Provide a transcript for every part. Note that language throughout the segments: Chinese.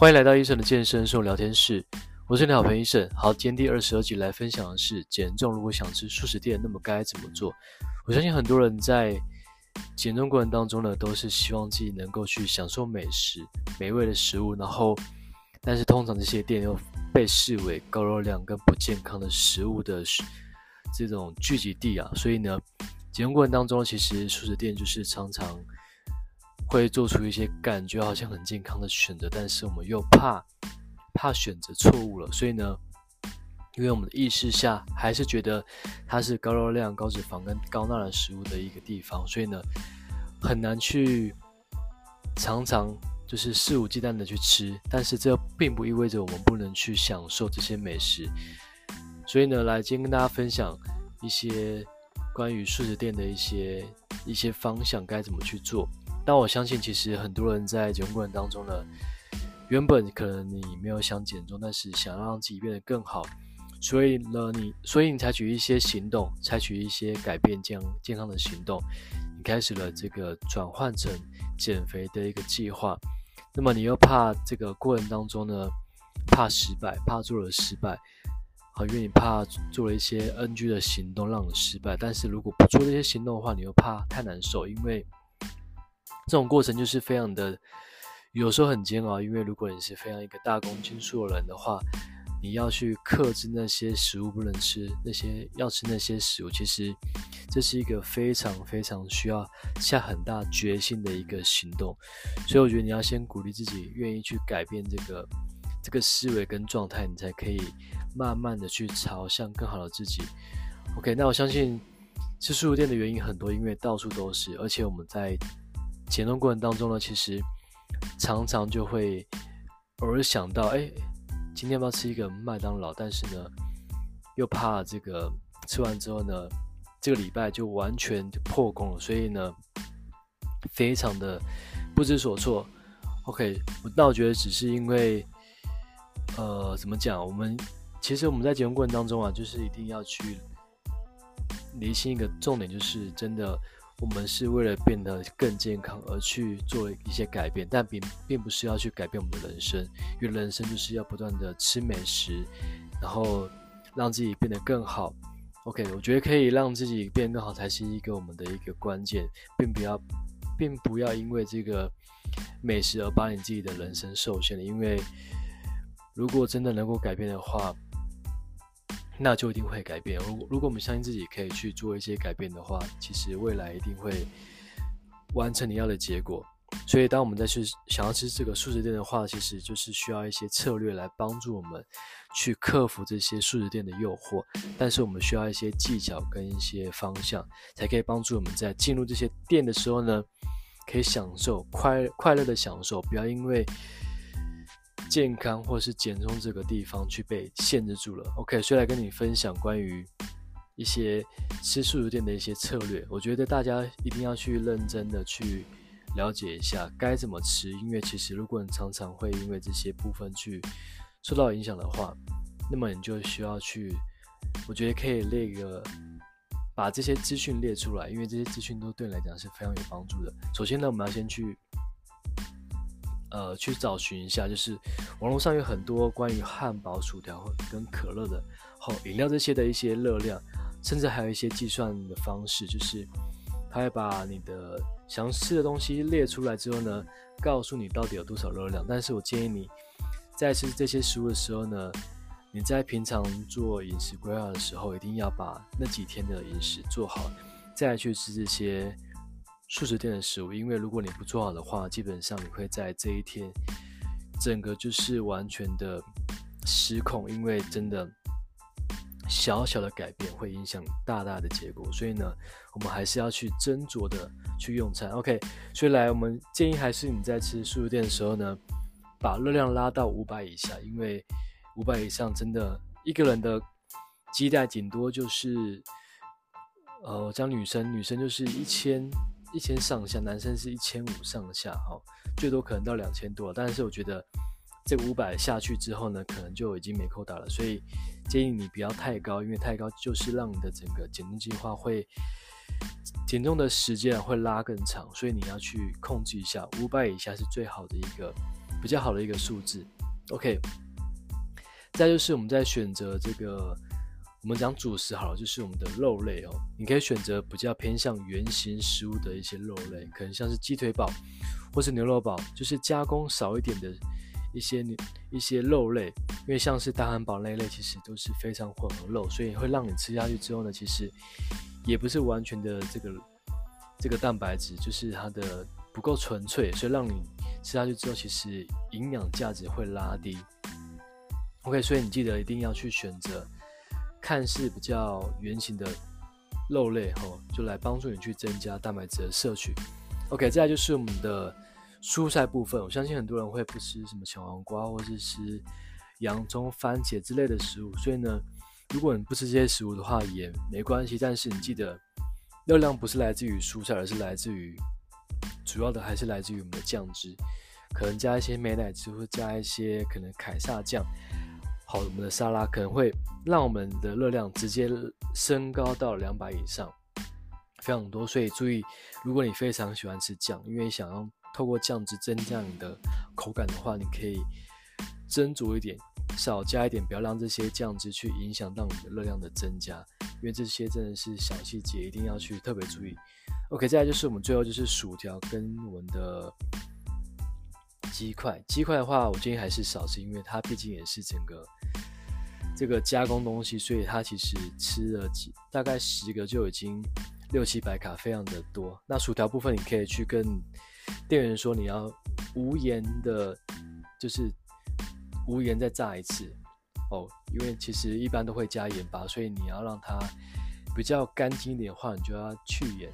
欢迎来到医生的健身生活聊天室，我是你好朋友医生。好，今天第二十二集来分享的是减重，如果想吃速食店，那么该怎么做？我相信很多人在减重过程当中呢，都是希望自己能够去享受美食、美味的食物，然后，但是通常这些店又被视为高热量跟不健康的食物的这种聚集地啊，所以呢，减重过程当中，其实速食店就是常常。会做出一些感觉好像很健康的选择，但是我们又怕怕选择错误了，所以呢，因为我们的意识下还是觉得它是高热量、高脂肪跟高钠的食物的一个地方，所以呢，很难去常常就是肆无忌惮的去吃。但是这并不意味着我们不能去享受这些美食。所以呢，来今天跟大家分享一些关于速食店的一些一些方向，该怎么去做。但我相信，其实很多人在减重过程当中呢，原本可能你没有想减重，但是想要让自己变得更好，所以呢，你所以你采取一些行动，采取一些改变健健康的行动，你开始了这个转换成减肥的一个计划。那么你又怕这个过程当中呢，怕失败，怕做了失败，好，因为你怕做了一些 NG 的行动让你失败。但是如果不做这些行动的话，你又怕太难受，因为。这种过程就是非常的，有时候很煎熬，因为如果你是非常一个大公斤数的人的话，你要去克制那些食物不能吃，那些要吃那些食物，其实这是一个非常非常需要下很大决心的一个行动。所以我觉得你要先鼓励自己，愿意去改变这个这个思维跟状态，你才可以慢慢的去朝向更好的自己。OK，那我相信吃速食店的原因很多，因为到处都是，而且我们在。减重过程当中呢，其实常常就会偶尔想到，哎，今天要不要吃一个麦当劳？但是呢，又怕这个吃完之后呢，这个礼拜就完全破功了，所以呢，非常的不知所措。OK，那我觉得只是因为，呃，怎么讲？我们其实我们在减重过程当中啊，就是一定要去厘清一个重点，就是真的。我们是为了变得更健康而去做一些改变，但并并不是要去改变我们的人生，因为人生就是要不断的吃美食，然后让自己变得更好。OK，我觉得可以让自己变得更好才是一个我们的一个关键，并不要，并不要因为这个美食而把你自己的人生受限了。因为如果真的能够改变的话，那就一定会改变。如果如果我们相信自己可以去做一些改变的话，其实未来一定会完成你要的结果。所以，当我们再去想要吃这个素食店的话，其实就是需要一些策略来帮助我们去克服这些素食店的诱惑。但是，我们需要一些技巧跟一些方向，才可以帮助我们在进入这些店的时候呢，可以享受快快乐的享受，不要因为。健康或是减重这个地方去被限制住了。OK，所以来跟你分享关于一些吃速食店的一些策略。我觉得大家一定要去认真的去了解一下该怎么吃，因为其实如果你常常会因为这些部分去受到影响的话，那么你就需要去，我觉得可以列一个把这些资讯列出来，因为这些资讯都对你来讲是非常有帮助的。首先呢，我们要先去。呃，去找寻一下，就是网络上有很多关于汉堡、薯条跟可乐的，好饮料这些的一些热量，甚至还有一些计算的方式，就是他会把你的想吃的东西列出来之后呢，告诉你到底有多少热量。但是我建议你在吃这些食物的时候呢，你在平常做饮食规划的时候，一定要把那几天的饮食做好，再去吃这些。素食店的食物，因为如果你不做好的话，基本上你会在这一天整个就是完全的失控，因为真的小小的改变会影响大大的结果，所以呢，我们还是要去斟酌的去用餐。OK，所以来我们建议还是你在吃素食店的时候呢，把热量拉到五百以下，因为五百以上真的一个人的基带顶多就是，呃，像女生，女生就是一千。一千上下，男生是一千五上下，哈，最多可能到两千多。但是我觉得这五百下去之后呢，可能就已经没扣打了。所以建议你不要太高，因为太高就是让你的整个减重计划会减重的时间会拉更长。所以你要去控制一下，五百以下是最好的一个比较好的一个数字。OK，再就是我们在选择这个，我们讲主食好了，就是我们的肉类哦，你可以选择比较偏向原型食物的一些肉类，可能像是鸡腿堡或是牛肉堡，就是加工少一点的一些一些肉类，因为像是大汉堡那一类，其实都是非常混合肉，所以会让你吃下去之后呢，其实也不是完全的这个这个蛋白质，就是它的不够纯粹，所以让你。吃下去之后，其实营养价值会拉低。OK，所以你记得一定要去选择看似比较圆形的肉类，吼，就来帮助你去增加蛋白质的摄取。OK，再来就是我们的蔬菜部分。我相信很多人会不吃什么小黄瓜，或是吃洋葱、番茄之类的食物。所以呢，如果你不吃这些食物的话，也没关系。但是你记得，热量不是来自于蔬菜，而是来自于。主要的还是来自于我们的酱汁，可能加一些美乃滋，或加一些可能凯撒酱，好，我们的沙拉可能会让我们的热量直接升高到两百以上，非常多。所以注意，如果你非常喜欢吃酱，因为想要透过酱汁增加你的口感的话，你可以斟酌一点，少加一点，不要让这些酱汁去影响到你的热量的增加，因为这些真的是小细节，一定要去特别注意。OK，再来就是我们最后就是薯条跟我们的鸡块。鸡块的话，我建议还是少吃，因为它毕竟也是整个这个加工东西，所以它其实吃了几大概十个就已经六七百卡，非常的多。那薯条部分，你可以去跟店员说你要无盐的，就是无盐再炸一次哦，因为其实一般都会加盐巴，所以你要让它比较干净一点的话，你就要去盐。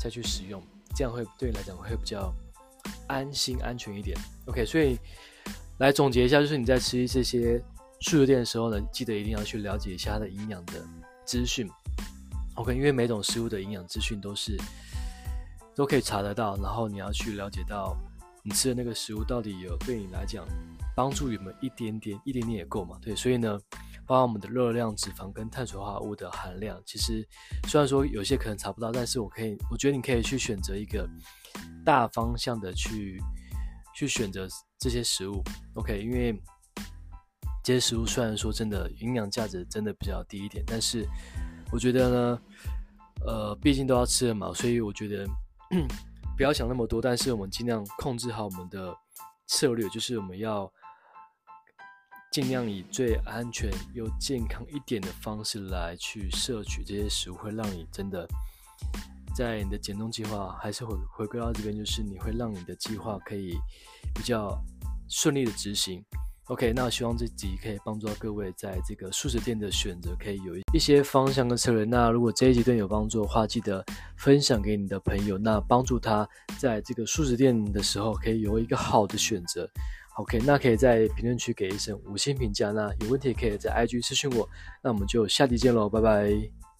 再去使用，这样会对你来讲会比较安心、安全一点。OK，所以来总结一下，就是你在吃这些素食店的时候呢，记得一定要去了解一下它的营养的资讯。OK，因为每种食物的营养资讯都是都可以查得到，然后你要去了解到你吃的那个食物到底有对你来讲帮助有没有一点点，一点点也够嘛？对，所以呢。包括我们的热量、脂肪跟碳水化合物的含量，其实虽然说有些可能查不到，但是我可以，我觉得你可以去选择一个大方向的去去选择这些食物，OK？因为这些食物虽然说真的营养价值真的比较低一点，但是我觉得呢，呃，毕竟都要吃的嘛，所以我觉得 不要想那么多，但是我们尽量控制好我们的策略，就是我们要。尽量以最安全又健康一点的方式来去摄取这些食物，会让你真的在你的减重计划还是回回归到这边，就是你会让你的计划可以比较顺利的执行。OK，那我希望这集可以帮助到各位在这个素食店的选择，可以有一些方向跟策略。那如果这一集对你有帮助的话，记得分享给你的朋友，那帮助他在这个素食店的时候可以有一个好的选择。OK，那可以在评论区给一声五星评价。那有问题可以在 IG 私讯我。那我们就下期见喽，拜拜。